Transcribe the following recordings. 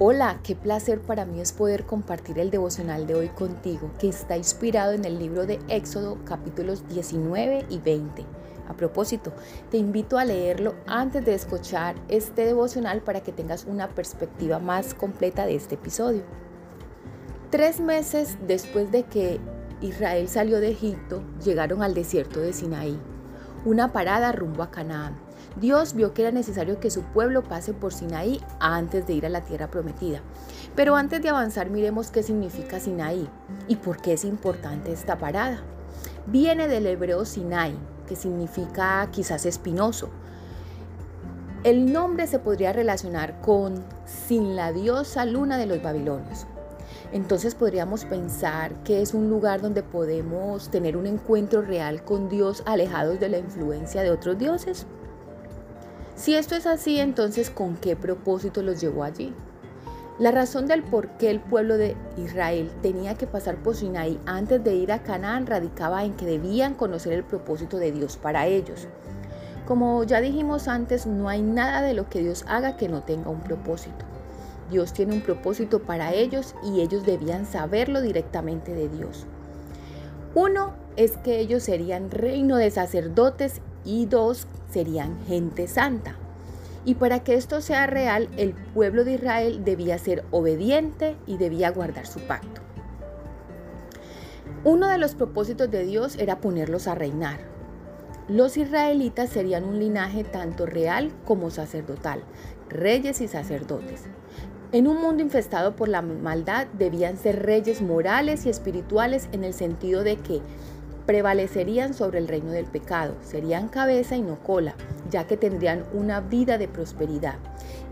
Hola, qué placer para mí es poder compartir el devocional de hoy contigo, que está inspirado en el libro de Éxodo capítulos 19 y 20. A propósito, te invito a leerlo antes de escuchar este devocional para que tengas una perspectiva más completa de este episodio. Tres meses después de que Israel salió de Egipto, llegaron al desierto de Sinaí, una parada rumbo a Canaán. Dios vio que era necesario que su pueblo pase por Sinaí antes de ir a la tierra prometida. Pero antes de avanzar miremos qué significa Sinaí y por qué es importante esta parada. Viene del hebreo Sinai, que significa quizás espinoso. El nombre se podría relacionar con sin la diosa luna de los babilonios. Entonces podríamos pensar que es un lugar donde podemos tener un encuentro real con Dios alejados de la influencia de otros dioses. Si esto es así, entonces ¿con qué propósito los llevó allí? La razón del por qué el pueblo de Israel tenía que pasar por Sinaí antes de ir a Canaán radicaba en que debían conocer el propósito de Dios para ellos. Como ya dijimos antes, no hay nada de lo que Dios haga que no tenga un propósito. Dios tiene un propósito para ellos y ellos debían saberlo directamente de Dios. Uno es que ellos serían reino de sacerdotes y dos, serían gente santa. Y para que esto sea real, el pueblo de Israel debía ser obediente y debía guardar su pacto. Uno de los propósitos de Dios era ponerlos a reinar. Los israelitas serían un linaje tanto real como sacerdotal, reyes y sacerdotes. En un mundo infestado por la maldad debían ser reyes morales y espirituales en el sentido de que prevalecerían sobre el reino del pecado, serían cabeza y no cola, ya que tendrían una vida de prosperidad.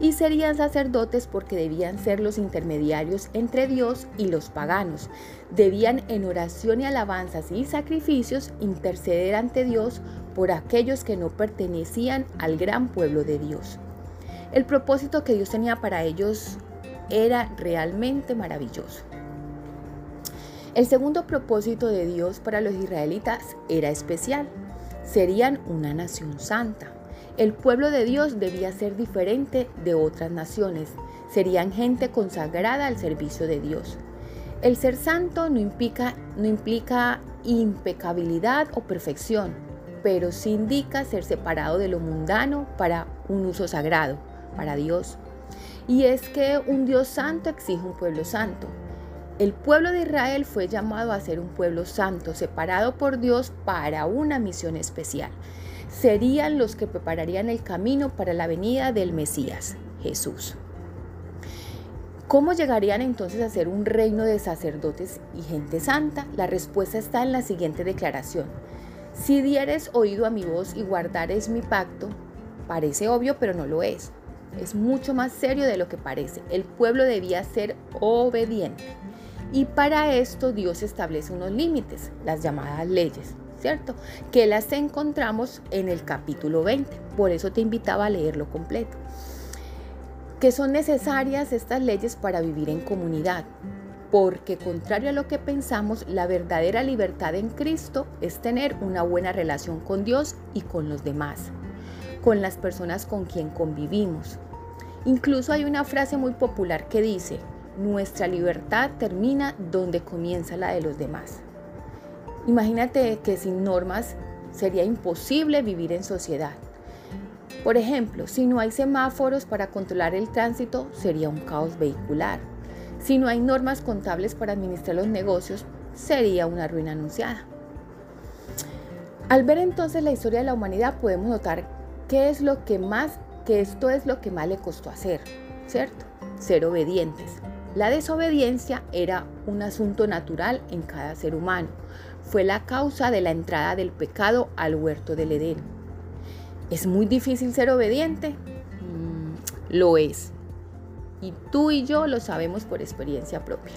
Y serían sacerdotes porque debían ser los intermediarios entre Dios y los paganos. Debían en oración y alabanzas y sacrificios interceder ante Dios por aquellos que no pertenecían al gran pueblo de Dios. El propósito que Dios tenía para ellos era realmente maravilloso. El segundo propósito de Dios para los israelitas era especial. Serían una nación santa. El pueblo de Dios debía ser diferente de otras naciones. Serían gente consagrada al servicio de Dios. El ser santo no implica, no implica impecabilidad o perfección, pero sí indica ser separado de lo mundano para un uso sagrado, para Dios. Y es que un Dios santo exige un pueblo santo. El pueblo de Israel fue llamado a ser un pueblo santo, separado por Dios para una misión especial. Serían los que prepararían el camino para la venida del Mesías, Jesús. ¿Cómo llegarían entonces a ser un reino de sacerdotes y gente santa? La respuesta está en la siguiente declaración. Si dieres oído a mi voz y guardares mi pacto, parece obvio, pero no lo es. Es mucho más serio de lo que parece. El pueblo debía ser obediente. Y para esto Dios establece unos límites, las llamadas leyes, ¿cierto? Que las encontramos en el capítulo 20. Por eso te invitaba a leerlo completo. Que son necesarias estas leyes para vivir en comunidad. Porque contrario a lo que pensamos, la verdadera libertad en Cristo es tener una buena relación con Dios y con los demás, con las personas con quien convivimos. Incluso hay una frase muy popular que dice, nuestra libertad termina donde comienza la de los demás. Imagínate que sin normas sería imposible vivir en sociedad. Por ejemplo, si no hay semáforos para controlar el tránsito, sería un caos vehicular. Si no hay normas contables para administrar los negocios, sería una ruina anunciada. Al ver entonces la historia de la humanidad, podemos notar qué es lo que más, que esto es lo que más le costó hacer, ¿cierto? Ser obedientes. La desobediencia era un asunto natural en cada ser humano. Fue la causa de la entrada del pecado al huerto del Edén. ¿Es muy difícil ser obediente? Mm, lo es. Y tú y yo lo sabemos por experiencia propia.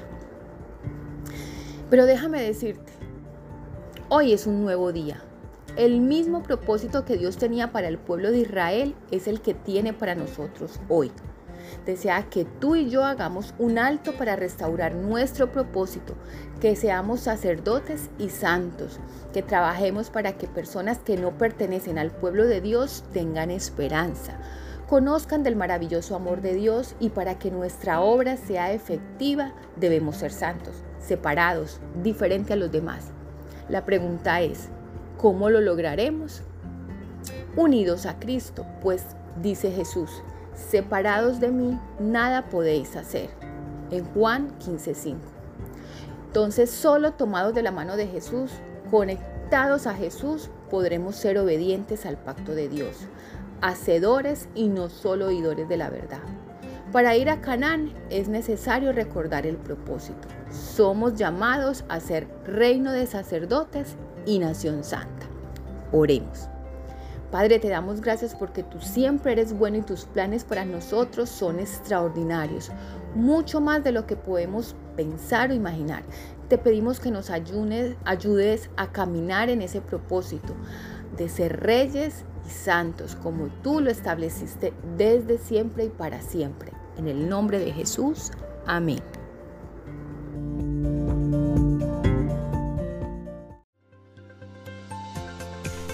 Pero déjame decirte, hoy es un nuevo día. El mismo propósito que Dios tenía para el pueblo de Israel es el que tiene para nosotros hoy. Desea que tú y yo hagamos un alto para restaurar nuestro propósito, que seamos sacerdotes y santos, que trabajemos para que personas que no pertenecen al pueblo de Dios tengan esperanza, conozcan del maravilloso amor de Dios y para que nuestra obra sea efectiva debemos ser santos, separados, diferente a los demás. La pregunta es, ¿cómo lo lograremos? Unidos a Cristo, pues dice Jesús, separados de mí, nada podéis hacer. En Juan 15:5. Entonces, solo tomados de la mano de Jesús, conectados a Jesús, podremos ser obedientes al pacto de Dios, hacedores y no solo oidores de la verdad. Para ir a Canaán es necesario recordar el propósito. Somos llamados a ser reino de sacerdotes y nación santa. Oremos. Padre, te damos gracias porque tú siempre eres bueno y tus planes para nosotros son extraordinarios, mucho más de lo que podemos pensar o imaginar. Te pedimos que nos ayudes, a caminar en ese propósito de ser reyes y santos como tú lo estableciste desde siempre y para siempre. En el nombre de Jesús, amén.